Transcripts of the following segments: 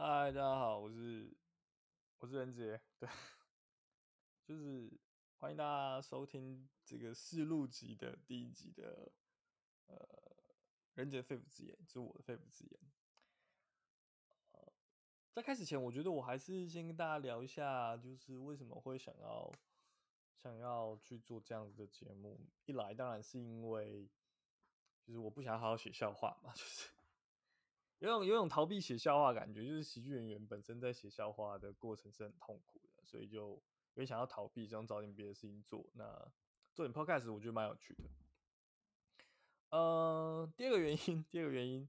嗨，大家好，我是我是仁杰，对，就是欢迎大家收听这个四录集的第一集的呃仁杰肺腑之言，就是我的肺腑之言。在开始前，我觉得我还是先跟大家聊一下，就是为什么会想要想要去做这样子的节目。一来当然是因为，就是我不想好好写笑话嘛，就是。有种有种逃避写笑话感觉，就是喜剧演员本身在写笑话的过程是很痛苦的，所以就有想要逃避，想找点别的事情做。那做点 podcast 我觉得蛮有趣的。呃，第二个原因，第二个原因，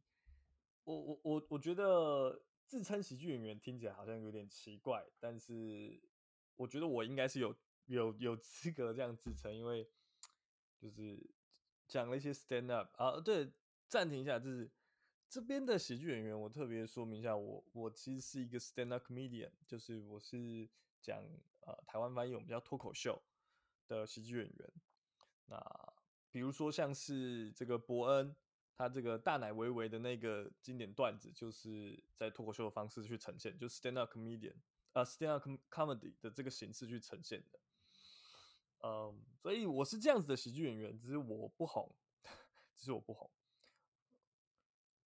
我我我我觉得自称喜剧演员听起来好像有点奇怪，但是我觉得我应该是有有有资格这样自称，因为就是讲了一些 stand up 啊，对，暂停一下，就是。这边的喜剧演员，我特别说明一下，我我其实是一个 stand up comedian，就是我是讲呃台湾翻译我们叫脱口秀的喜剧演员。那比如说像是这个伯恩，他这个大奶维维的那个经典段子，就是在脱口秀的方式去呈现，就 stand up comedian 啊、stand up comedy 的这个形式去呈现的。嗯，所以我是这样子的喜剧演员，只是我不红，只是我不红。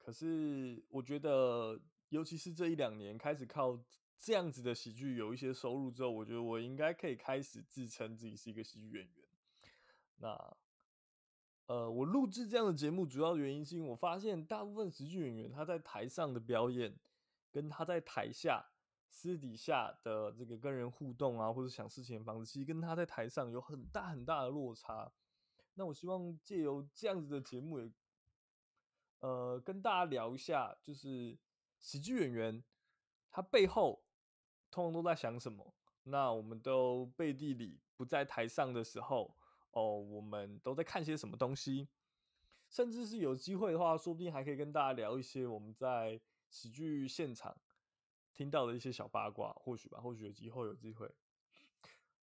可是我觉得，尤其是这一两年开始靠这样子的喜剧有一些收入之后，我觉得我应该可以开始自称自己是一个喜剧演员。那，呃，我录制这样的节目主要原因是因为我发现大部分喜剧演员他在台上的表演，跟他在台下私底下的这个跟人互动啊，或者想事情的方式，其实跟他在台上有很大很大的落差。那我希望借由这样子的节目也。呃，跟大家聊一下，就是喜剧演员他背后通常都在想什么？那我们都背地里不在台上的时候，哦，我们都在看些什么东西？甚至是有机会的话，说不定还可以跟大家聊一些我们在喜剧现场听到的一些小八卦，或许吧，或许有机会，有机会。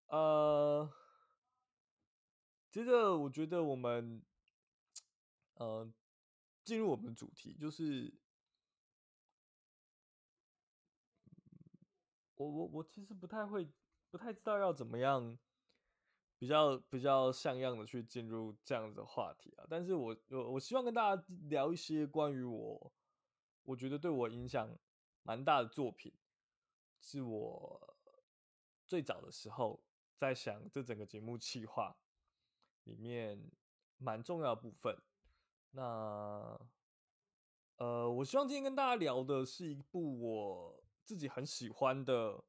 呃，接着我觉得我们，呃。进入我们的主题，就是我我我其实不太会，不太知道要怎么样比较比较像样的去进入这样子的话题啊。但是我我我希望跟大家聊一些关于我我觉得对我影响蛮大的作品，是我最早的时候在想这整个节目企划里面蛮重要部分。那，呃，我希望今天跟大家聊的是一部我自己很喜欢的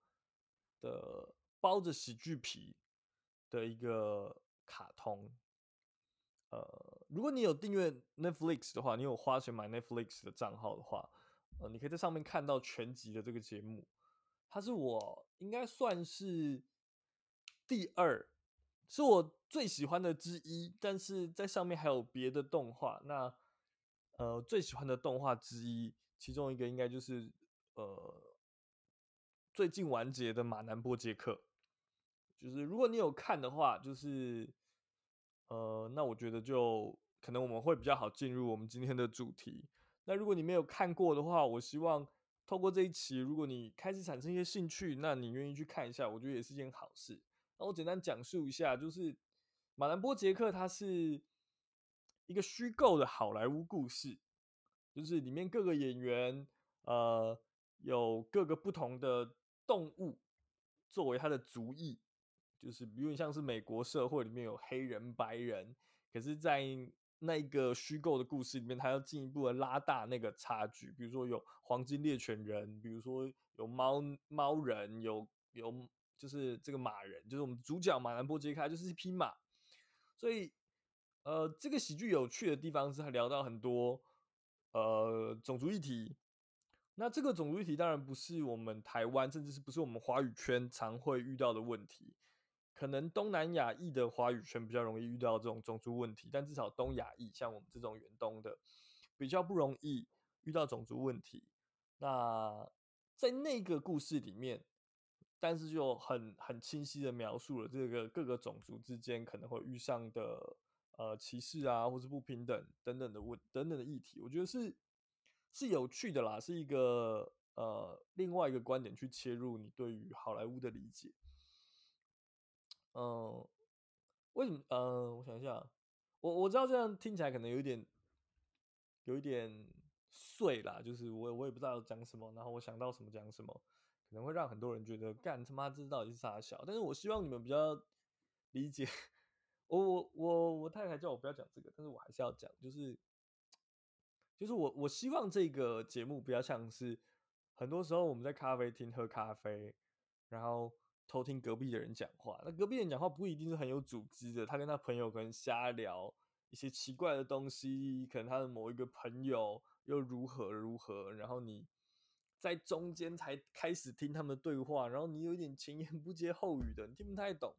的包着喜剧皮的一个卡通。呃，如果你有订阅 Netflix 的话，你有花钱买 Netflix 的账号的话，呃，你可以在上面看到全集的这个节目。它是我应该算是第二。是我最喜欢的之一，但是在上面还有别的动画。那呃，最喜欢的动画之一，其中一个应该就是呃最近完结的《马南波杰克》。就是如果你有看的话，就是呃，那我觉得就可能我们会比较好进入我们今天的主题。那如果你没有看过的话，我希望透过这一期，如果你开始产生一些兴趣，那你愿意去看一下，我觉得也是件好事。那我简单讲述一下，就是马兰波杰克，它是一个虚构的好莱坞故事，就是里面各个演员，呃，有各个不同的动物作为他的族裔，就是比如像是美国社会里面有黑人、白人，可是，在那个虚构的故事里面，他要进一步的拉大那个差距，比如说有黄金猎犬人，比如说有猫猫人，有有。就是这个马人，就是我们主角马兰波揭开，就是一匹马。所以，呃，这个喜剧有趣的地方是，他聊到很多呃种族议题。那这个种族议题当然不是我们台湾，甚至是不是我们华语圈常会遇到的问题。可能东南亚裔的华语圈比较容易遇到这种种族问题，但至少东亚裔，像我们这种远东的，比较不容易遇到种族问题。那在那个故事里面。但是就很很清晰的描述了这个各个种族之间可能会遇上的呃歧视啊，或是不平等等等的问等等的议题，我觉得是是有趣的啦，是一个呃另外一个观点去切入你对于好莱坞的理解。嗯、为什么？嗯、呃，我想一下，我我知道这样听起来可能有一点有一点碎啦，就是我我也不知道要讲什么，然后我想到什么讲什么，可能会让很多人觉得干他妈这到底是啥小？但是我希望你们比较理解。我我我我太太叫我不要讲这个，但是我还是要讲，就是就是我我希望这个节目不要像是很多时候我们在咖啡厅喝咖啡，然后。偷听隔壁的人讲话，那隔壁人讲话不一定是很有组织的。他跟他朋友可能瞎聊一些奇怪的东西，可能他的某一个朋友又如何如何，然后你在中间才开始听他们的对话，然后你有点前言不接后语的，你听不太懂。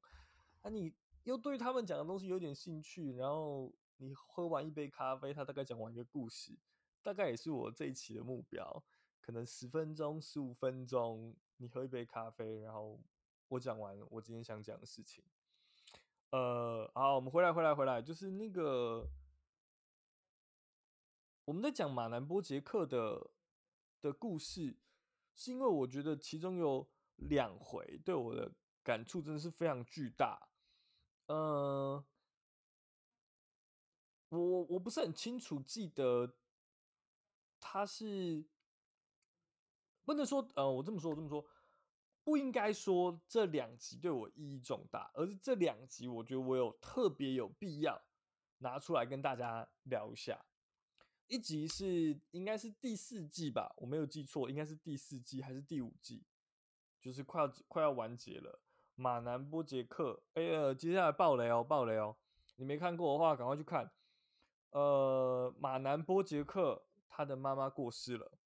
那你又对他们讲的东西有点兴趣，然后你喝完一杯咖啡，他大概讲完一个故事，大概也是我这一期的目标，可能十分钟、十五分钟，你喝一杯咖啡，然后。我讲完我今天想讲的事情，呃，好，我们回来，回来，回来，就是那个我们在讲马南波杰克的的故事，是因为我觉得其中有两回对我的感触真的是非常巨大。呃，我我不是很清楚记得他是不能说，呃，我这么说，我这么说。不应该说这两集对我意义重大，而是这两集我觉得我有特别有必要拿出来跟大家聊一下。一集是应该是第四季吧，我没有记错，应该是第四季还是第五季，就是快要快要完结了。马南波杰克，哎呀，接下来爆雷哦，爆雷哦！你没看过的话，赶快去看。呃，马南波杰克他的妈妈过世了，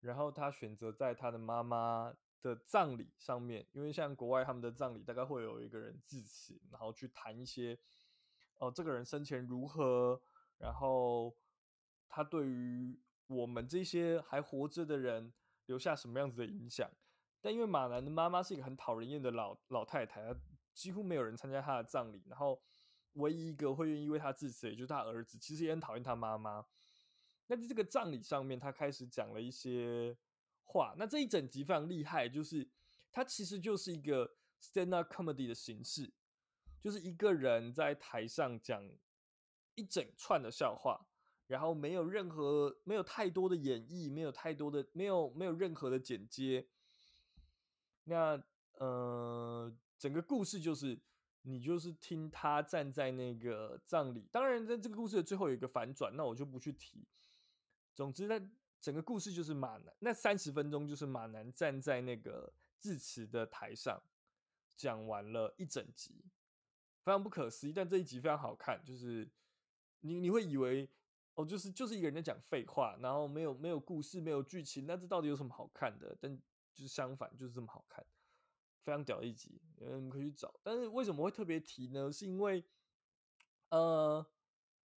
然后他选择在他的妈妈。的葬礼上面，因为像国外他们的葬礼大概会有一个人致辞，然后去谈一些，哦、呃，这个人生前如何，然后他对于我们这些还活着的人留下什么样子的影响。但因为马兰的妈妈是一个很讨人厌的老老太太，几乎没有人参加她的葬礼，然后唯一一个会愿意为他致辞，也就是他儿子，其实也很讨厌他妈妈。那在这个葬礼上面，他开始讲了一些。话，那这一整集非常厉害，就是它其实就是一个 stand up comedy 的形式，就是一个人在台上讲一整串的笑话，然后没有任何没有太多的演绎，没有太多的没有没有任何的剪接。那呃，整个故事就是你就是听他站在那个葬礼，当然在这个故事的最后有一个反转，那我就不去提。总之在。整个故事就是马南，那三十分钟就是马南站在那个致辞的台上，讲完了一整集，非常不可思议。但这一集非常好看，就是你你会以为哦，就是就是一个人在讲废话，然后没有没有故事，没有剧情，那这到底有什么好看的？但就是相反，就是这么好看，非常屌的一集，嗯，可以去找。但是为什么会特别提呢？是因为呃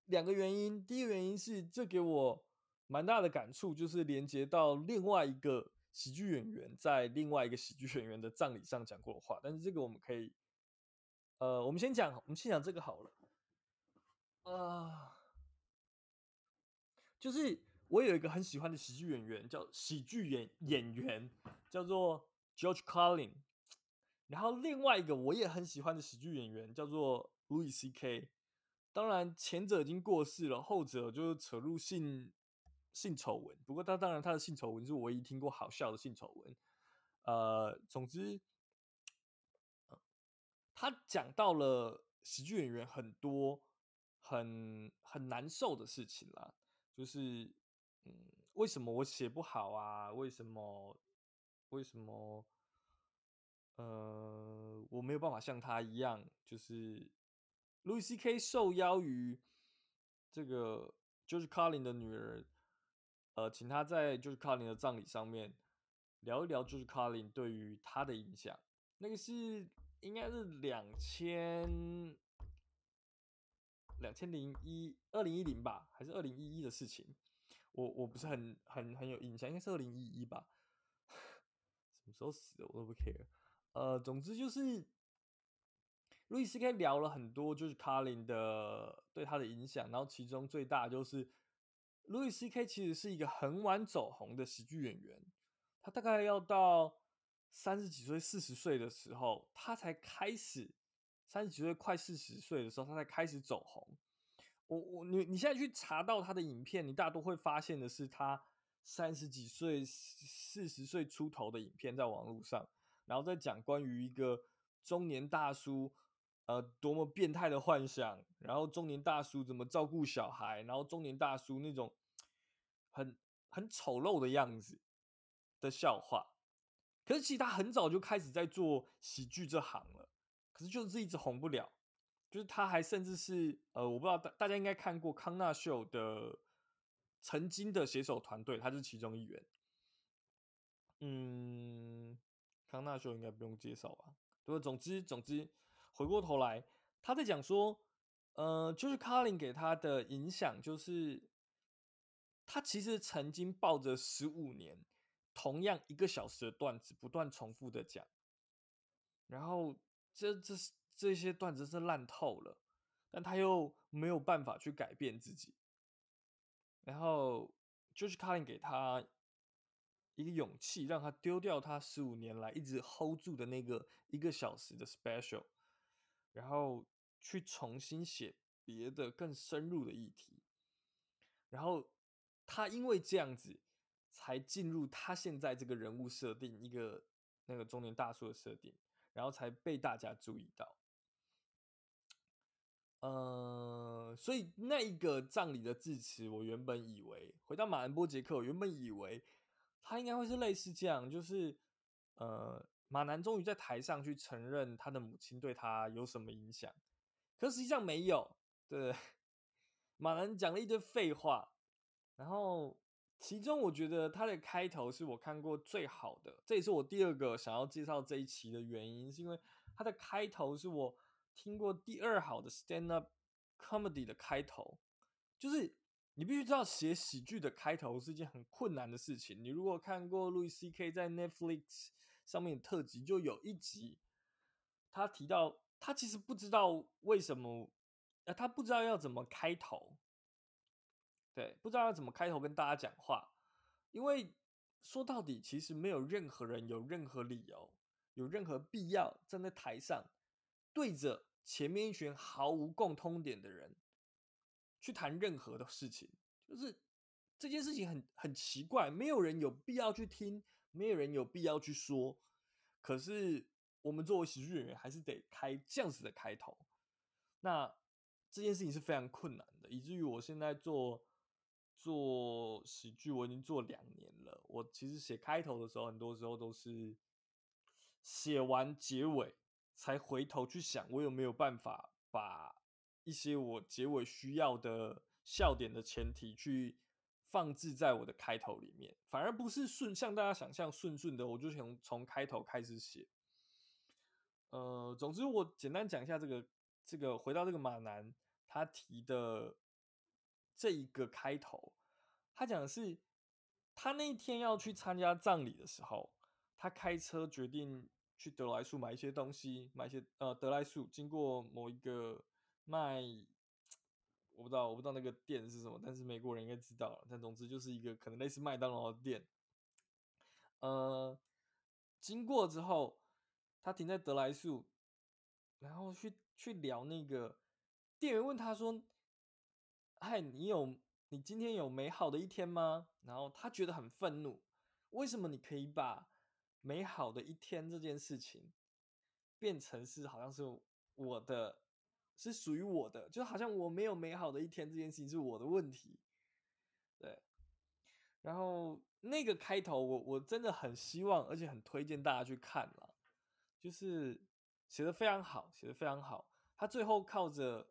两个原因，第一个原因是这给我。蛮大的感触，就是连接到另外一个喜剧演员在另外一个喜剧演员的葬礼上讲过的话，但是这个我们可以，呃，我们先讲，我们先讲这个好了。啊、就是我有一个很喜欢的喜剧演员，叫喜剧演演员叫做 George Carlin，然后另外一个我也很喜欢的喜剧演员叫做 Louis C.K。当然前者已经过世了，后者就是扯入性。性丑闻，不过他当然他的性丑闻是我唯一听过好笑的性丑闻。呃，总之，他讲到了喜剧演员很多很很难受的事情啦，就是嗯，为什么我写不好啊？为什么为什么呃我没有办法像他一样？就是 Louis C.K. 受邀于这个 George Carlin 的女儿。呃，请他在就是 Carlin 的葬礼上面聊一聊，就是 Carlin 对于他的影响。那个是应该是两千两千零一二零一零吧，还是二零一一的事情？我我不是很很很有印象，应该是二零一一吧。什么时候死的我都不 care。呃，总之就是路易斯 K 聊了很多，就是卡林的对他的影响，然后其中最大就是。路易斯 K 其实是一个很晚走红的喜剧演员，他大概要到三十几岁、四十岁的时候，他才开始三十几岁快四十岁的时候，他才开始走红。我我你你现在去查到他的影片，你大多会发现的是他三十几岁、四十岁出头的影片在网络上，然后再讲关于一个中年大叔，呃，多么变态的幻想，然后中年大叔怎么照顾小孩，然后中年大叔那种很很丑陋的样子的笑话。可是其实他很早就开始在做喜剧这行了，可是就是一直红不了。就是他还甚至是呃，我不知道大大家应该看过康纳秀的曾经的写手团队，他是其中一员。嗯，康纳秀应该不用介绍吧？对，总之总之，回过头来，他在讲说，呃，就是卡琳给他的影响，就是他其实曾经抱着十五年，同样一个小时的段子，不断重复的讲，然后这这。这些段子是烂透了，但他又没有办法去改变自己，然后就是 Carlin 给他一个勇气，让他丢掉他十五年来一直 hold 住的那个一个小时的 special，然后去重新写别的更深入的议题，然后他因为这样子才进入他现在这个人物设定，一个那个中年大叔的设定，然后才被大家注意到。呃，所以那一个葬礼的致辞，我原本以为回到马恩波杰克，我原本以为他应该会是类似这样，就是呃，马南终于在台上去承认他的母亲对他有什么影响，可实际上没有。对，马南讲了一堆废话，然后其中我觉得它的开头是我看过最好的，这也是我第二个想要介绍这一期的原因，是因为它的开头是我。听过第二好的 stand up comedy 的开头，就是你必须知道写喜剧的开头是一件很困难的事情。你如果看过 Louis C.K. 在 Netflix 上面的特辑，就有一集他提到，他其实不知道为什么，呃，他不知道要怎么开头，对，不知道要怎么开头跟大家讲话，因为说到底，其实没有任何人有任何理由，有任何必要站在台上对着。前面一群毫无共通点的人去谈任何的事情，就是这件事情很很奇怪，没有人有必要去听，没有人有必要去说。可是我们作为喜剧演员，还是得开这样子的开头。那这件事情是非常困难的，以至于我现在做做喜剧，我已经做两年了。我其实写开头的时候，很多时候都是写完结尾。才回头去想，我有没有办法把一些我结尾需要的笑点的前提去放置在我的开头里面，反而不是顺像大家想象顺顺的，我就从从开头开始写。呃，总之我简单讲一下这个这个回到这个马南他提的这一个开头，他讲的是他那一天要去参加葬礼的时候，他开车决定。去得来速买一些东西，买一些呃得来速经过某一个卖，我不知道我不知道那个店是什么，但是美国人应该知道。但总之就是一个可能类似麦当劳的店。呃，经过之后，他停在得来速，然后去去聊那个店员问他说：“嗨，你有你今天有美好的一天吗？”然后他觉得很愤怒，为什么你可以把美好的一天这件事情，变成是好像是我的，是属于我的，就好像我没有美好的一天这件事情是我的问题，对。然后那个开头我，我真的很希望，而且很推荐大家去看了，就是写的非常好，写的非常好。他最后靠着，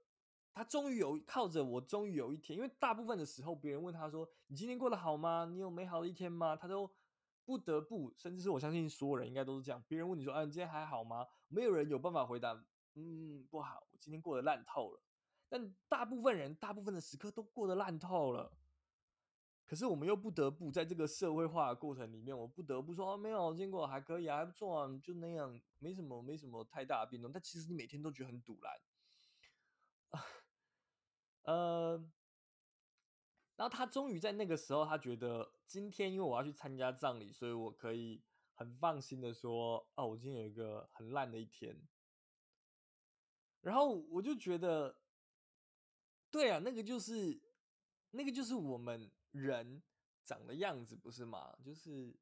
他终于有靠着我，终于有一天，因为大部分的时候，别人问他说：“你今天过得好吗？你有美好的一天吗？”他都。不得不，甚至是我相信所有人应该都是这样。别人问你说：“啊，你今天还好吗？”没有人有办法回答：“嗯，不好，我今天过得烂透了。”但大部分人，大部分的时刻都过得烂透了。可是我们又不得不在这个社会化的过程里面，我不得不说：“哦，没有，我今天过还可以啊，还不错啊，就那样，没什么，没什么太大的变动。”但其实你每天都觉得很堵烂。呃，然后他终于在那个时候，他觉得今天因为我要去参加葬礼，所以我可以很放心的说，哦，我今天有一个很烂的一天。然后我就觉得，对啊，那个就是那个就是我们人长的样子，不是吗？就是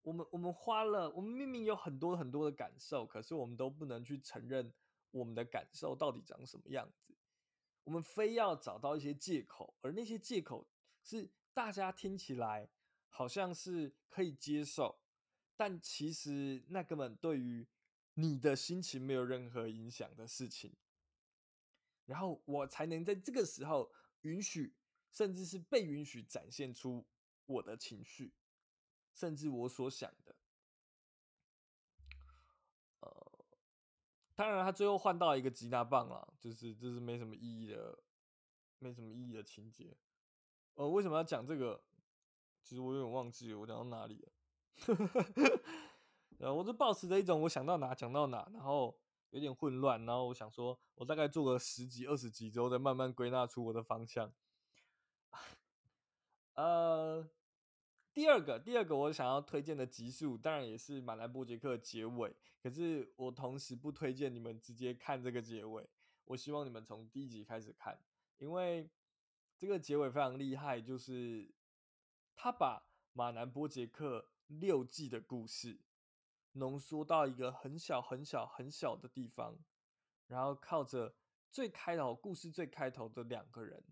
我们我们花了，我们明明有很多很多的感受，可是我们都不能去承认我们的感受到底长什么样子。我们非要找到一些借口，而那些借口是大家听起来好像是可以接受，但其实那根本对于你的心情没有任何影响的事情。然后我才能在这个时候允许，甚至是被允许展现出我的情绪，甚至我所想的。当然，他最后换到一个吉拿棒了，就是这是没什么意义的，没什么意义的情节。呃，为什么要讲这个？其实我有点忘记，我讲到哪里了？呃，我是抱持着一种我想到哪讲到哪，然后有点混乱，然后我想说，我大概做个十几、二十集之后，再慢慢归纳出我的方向。呃。第二个，第二个我想要推荐的集数，当然也是马南波杰克结尾。可是我同时不推荐你们直接看这个结尾，我希望你们从第一集开始看，因为这个结尾非常厉害，就是他把马南波杰克六季的故事浓缩到一个很小很小很小的地方，然后靠着最开头故事最开头的两个人。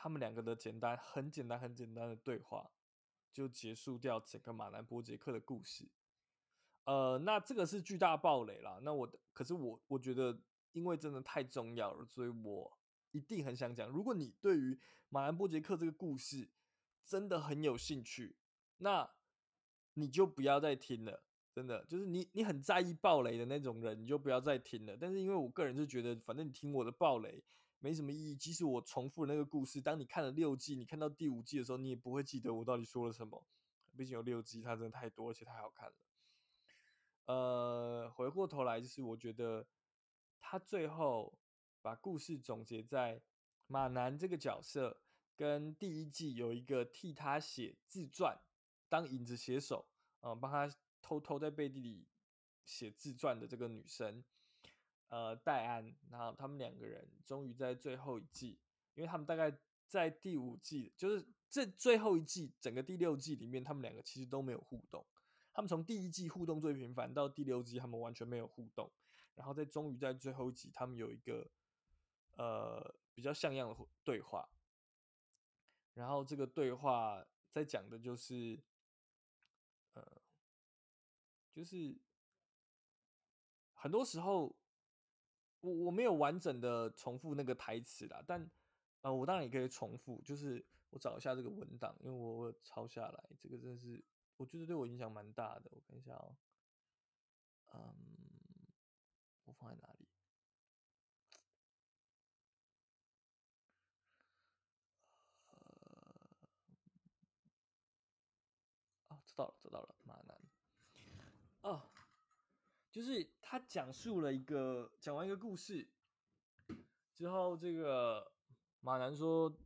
他们两个的简单、很简单、很简单的对话，就结束掉整个马南波杰克的故事。呃，那这个是巨大暴雷啦。那我，可是我，我觉得，因为真的太重要了，所以我一定很想讲。如果你对于马兰波杰克这个故事真的很有兴趣，那你就不要再听了。真的，就是你，你很在意暴雷的那种人，你就不要再听了。但是，因为我个人就觉得，反正你听我的暴雷。没什么意义。即使我重复那个故事，当你看了六季，你看到第五季的时候，你也不会记得我到底说了什么。毕竟有六季，它真的太多，而且太好看了。呃，回过头来，就是我觉得他最后把故事总结在马南这个角色跟第一季有一个替他写自传，当影子写手，嗯、帮他偷偷在背地里写自传的这个女生。呃，戴安，然后他们两个人终于在最后一季，因为他们大概在第五季，就是这最后一季，整个第六季里面，他们两个其实都没有互动。他们从第一季互动最频繁，到第六季他们完全没有互动。然后在终于在最后一集，他们有一个呃比较像样的对话。然后这个对话在讲的就是，呃，就是很多时候。我我没有完整的重复那个台词啦，但呃，我当然也可以重复，就是我找一下这个文档，因为我我抄下来，这个真是我觉得对我影响蛮大的。我看一下哦，嗯，我放在哪里？呃，啊，知道了，知道了，马南，哦。就是他讲述了一个讲完一个故事之后，这个马南说：“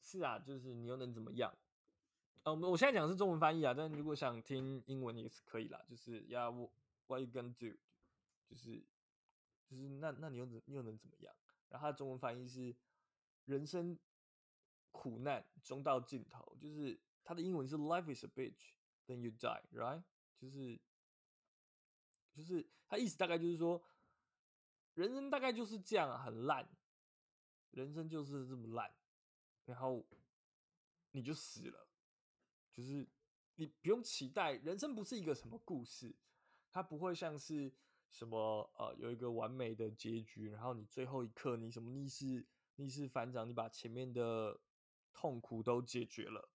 是啊，就是你又能怎么样？”呃，我我现在讲的是中文翻译啊，但如果想听英文也是可以啦。就是 Yeah，what you gonna do？就是就是那那你又怎你又能怎么样？然后他的中文翻译是：人生苦难终到尽头。就是他的英文是 Life is a bitch，then you die，right？就是。就是他意思大概就是说，人生大概就是这样，很烂，人生就是这么烂，然后你就死了，就是你不用期待，人生不是一个什么故事，它不会像是什么呃有一个完美的结局，然后你最后一刻你什么逆势逆势反掌，你把前面的痛苦都解决了，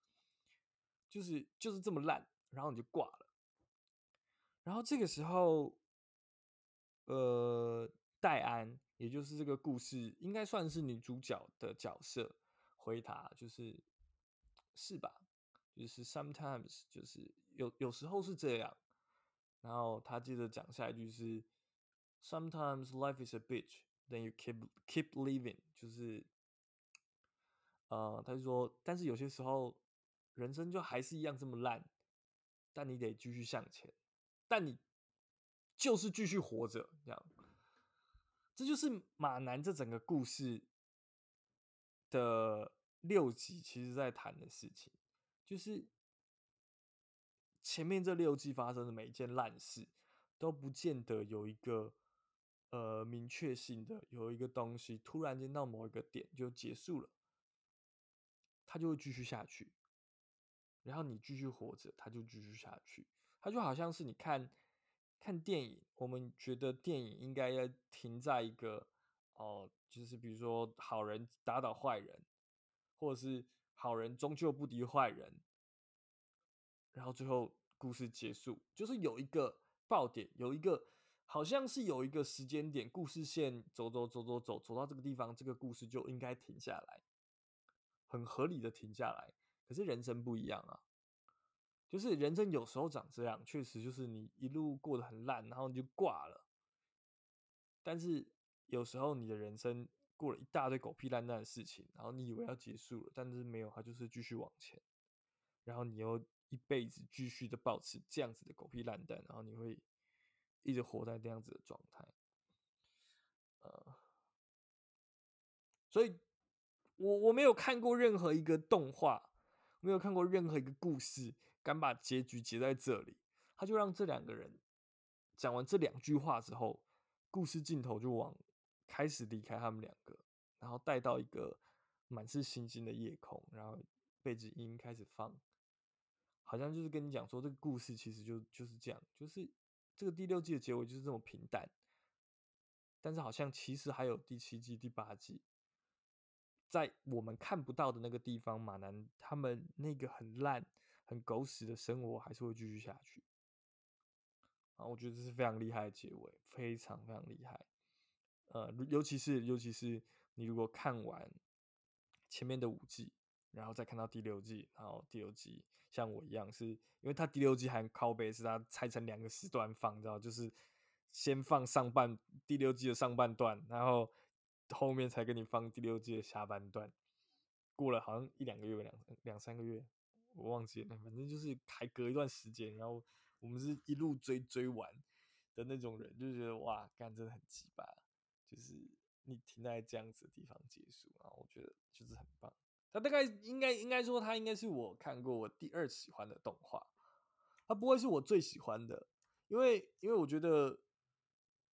就是就是这么烂，然后你就挂了。然后这个时候，呃，戴安，也就是这个故事应该算是女主角的角色，回答就是是吧？就是 sometimes 就是有有时候是这样。然后他接着讲下一句是 sometimes life is a bitch, then you keep keep living，就是呃，他就说，但是有些时候人生就还是一样这么烂，但你得继续向前，但你就是继续活着，这样，这就是马南这整个故事的六集，其实在谈的事情，就是前面这六季发生的每一件烂事，都不见得有一个呃明确性的有一个东西，突然间到某一个点就结束了，它就会继续下去，然后你继续活着，它就继续下去，它就好像是你看看电影，我们觉得电影应该要停在一个哦、就是比如说好人打倒坏人，或者是好人终究不敌坏人，然后最后故事结束，就是有一个。爆点有一个，好像是有一个时间点，故事线走走走走走走到这个地方，这个故事就应该停下来，很合理的停下来。可是人生不一样啊，就是人生有时候长这样，确实就是你一路过得很烂，然后你就挂了。但是有时候你的人生过了一大堆狗屁烂蛋的事情，然后你以为要结束了，但是没有，它就是继续往前，然后你又。一辈子继续的保持这样子的狗屁烂蛋，然后你会一直活在这样子的状态，呃，所以我我没有看过任何一个动画，没有看过任何一个故事，敢把结局结在这里。他就让这两个人讲完这两句话之后，故事镜头就往开始离开他们两个，然后带到一个满是星星的夜空，然后背景音开始放。好像就是跟你讲说，这个故事其实就就是这样，就是这个第六季的结尾就是这么平淡。但是好像其实还有第七季、第八季，在我们看不到的那个地方，马男他们那个很烂、很狗屎的生活还是会继续下去。啊，我觉得这是非常厉害的结尾，非常非常厉害。呃，尤其是尤其是你如果看完前面的五季。然后再看到第六季，然后第六季像我一样，是因为它第六季还靠背，是它拆成两个时段放，你知道，就是先放上半第六季的上半段，然后后面才给你放第六季的下半段。过了好像一两个月，两两三个月，我忘记了，反正就是还隔一段时间。然后我们是一路追追完的那种人，就觉得哇，干真的很鸡巴，就是你停在这样子的地方结束，然后我觉得就是很棒。他大概应该应该说，他应该是我看过我第二喜欢的动画，他不会是我最喜欢的，因为因为我觉得，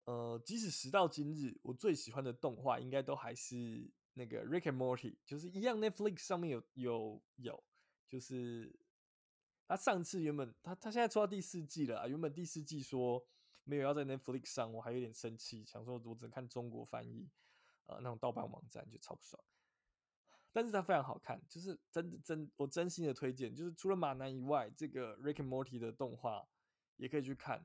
呃，即使时到今日，我最喜欢的动画应该都还是那个 Rick and Morty，就是一样 Netflix 上面有有有，就是他上次原本他他现在出到第四季了啊，原本第四季说没有要在 Netflix 上，我还有点生气，想说我只能看中国翻译，呃，那种盗版网站就超不爽。但是它非常好看，就是真的真我真心的推荐，就是除了马男以外，这个 Rick and Morty 的动画也可以去看。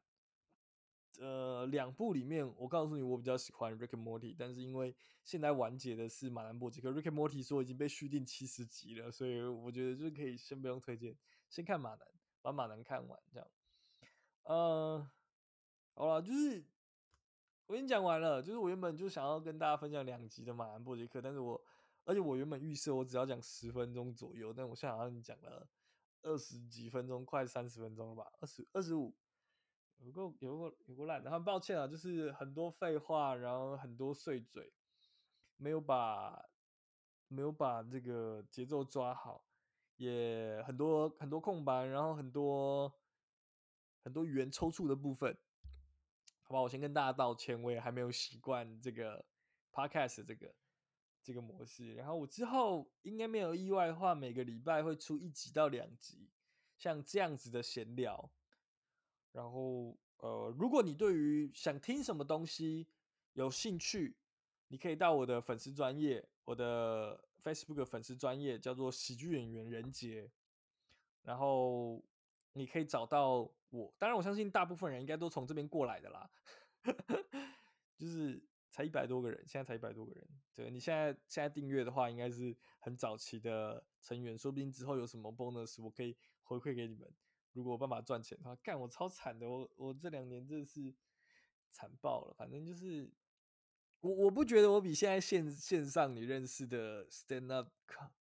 呃，两部里面，我告诉你，我比较喜欢 Rick and Morty，但是因为现在完结的是马兰波杰克，Rick and Morty 说已经被续订七十集了，所以我觉得就是可以先不用推荐，先看马兰，把马兰看完这样。呃，好了，就是我已经讲完了，就是我原本就想要跟大家分享两集的马兰波杰克，但是我。而且我原本预设我只要讲十分钟左右，但我现在好像讲了二十几分钟，快三十分钟了吧？二十二十五，有个有个有个烂。然后抱歉啊，就是很多废话，然后很多碎嘴，没有把没有把这个节奏抓好，也很多很多空白，然后很多很多语言抽搐的部分。好吧，我先跟大家道歉，我也还没有习惯这个 podcast 这个。这个模式，然后我之后应该没有意外的话，每个礼拜会出一集到两集，像这样子的闲聊。然后，呃，如果你对于想听什么东西有兴趣，你可以到我的粉丝专业，我的 Facebook 粉丝专业叫做喜剧演员人杰，然后你可以找到我。当然，我相信大部分人应该都从这边过来的啦，就是。才一百多个人，现在才一百多个人。对，你现在现在订阅的话，应该是很早期的成员，说不定之后有什么 bonus，我可以回馈给你们。如果我办法赚钱的话，干我超惨的，我我这两年真的是惨爆了。反正就是我我不觉得我比现在线线上你认识的 stand up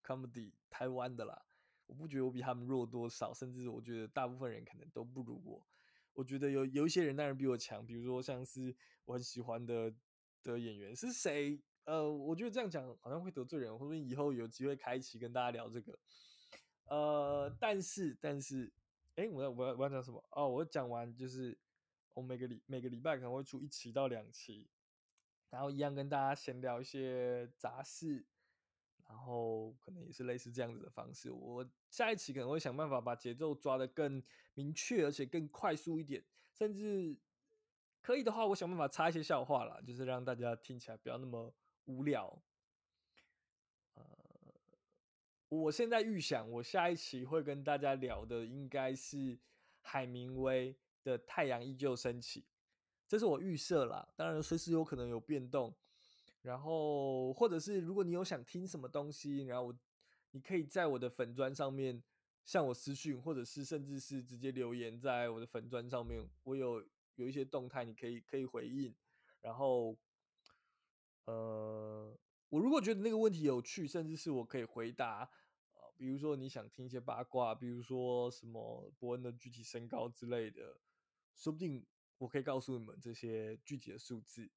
comedy 台湾的啦，我不觉得我比他们弱多少，甚至我觉得大部分人可能都不如我。我觉得有有一些人当然比我强，比如说像是我很喜欢的的演员是谁？呃，我觉得这样讲好像会得罪人，或者以后有机会开启跟大家聊这个。呃，但是但是，哎，我要我要我要讲什么？哦，我讲完就是我每个礼每个礼拜可能会出一期到两期。然后一样跟大家闲聊一些杂事，然后可能也是类似这样子的方式。我下一期可能会想办法把节奏抓得更明确，而且更快速一点，甚至可以的话，我想办法插一些笑话啦，就是让大家听起来不要那么无聊。呃，我现在预想，我下一期会跟大家聊的应该是海明威的《太阳依旧升起》。这是我预设啦，当然随时有可能有变动。然后，或者是如果你有想听什么东西，然后你可以在我的粉砖上面向我私讯，或者是甚至是直接留言在我的粉砖上面，我有有一些动态，你可以可以回应。然后，呃，我如果觉得那个问题有趣，甚至是我可以回答，呃，比如说你想听一些八卦，比如说什么伯恩的具体身高之类的，说不定。我可以告诉你们这些具体的数字，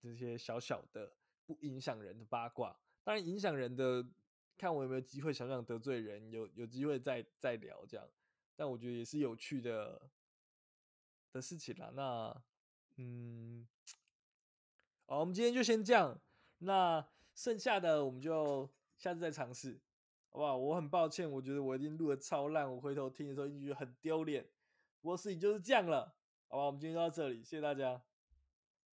这些小小的不影响人的八卦。当然，影响人的，看我有没有机会想想得罪人，有有机会再再聊这样。但我觉得也是有趣的的事情啦。那，嗯，好，我们今天就先这样。那剩下的我们就下次再尝试，好不好？我很抱歉，我觉得我已经录的超烂，我回头听的时候一定觉得很丢脸。不过事情就是这样了。好吧，我们今天就到这里，谢谢大家。